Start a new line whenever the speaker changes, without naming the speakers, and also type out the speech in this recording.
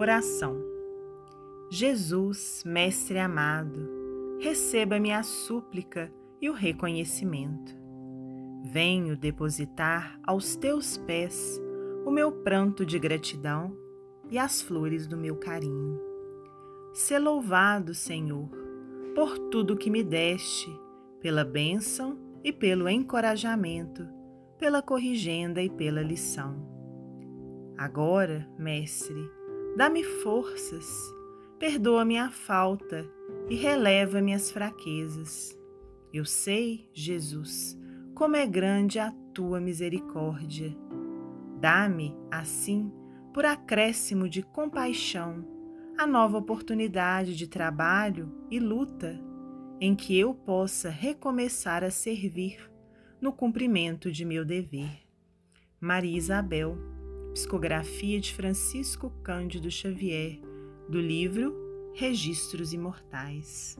Oração. Jesus, Mestre amado, receba minha súplica e o reconhecimento. Venho depositar aos teus pés o meu pranto de gratidão e as flores do meu carinho. Sê louvado, Senhor, por tudo que me deste, pela bênção e pelo encorajamento, pela corrigenda e pela lição. Agora, Mestre, dá-me forças, perdoa minha falta e releva minhas fraquezas. Eu sei, Jesus, como é grande a tua misericórdia. Dá-me, assim, por acréscimo de compaixão, a nova oportunidade de trabalho e luta em que eu possa recomeçar a servir no cumprimento de meu dever. Maria Isabel, psicografia de Francisco Cândido Xavier, do livro Registros Imortais.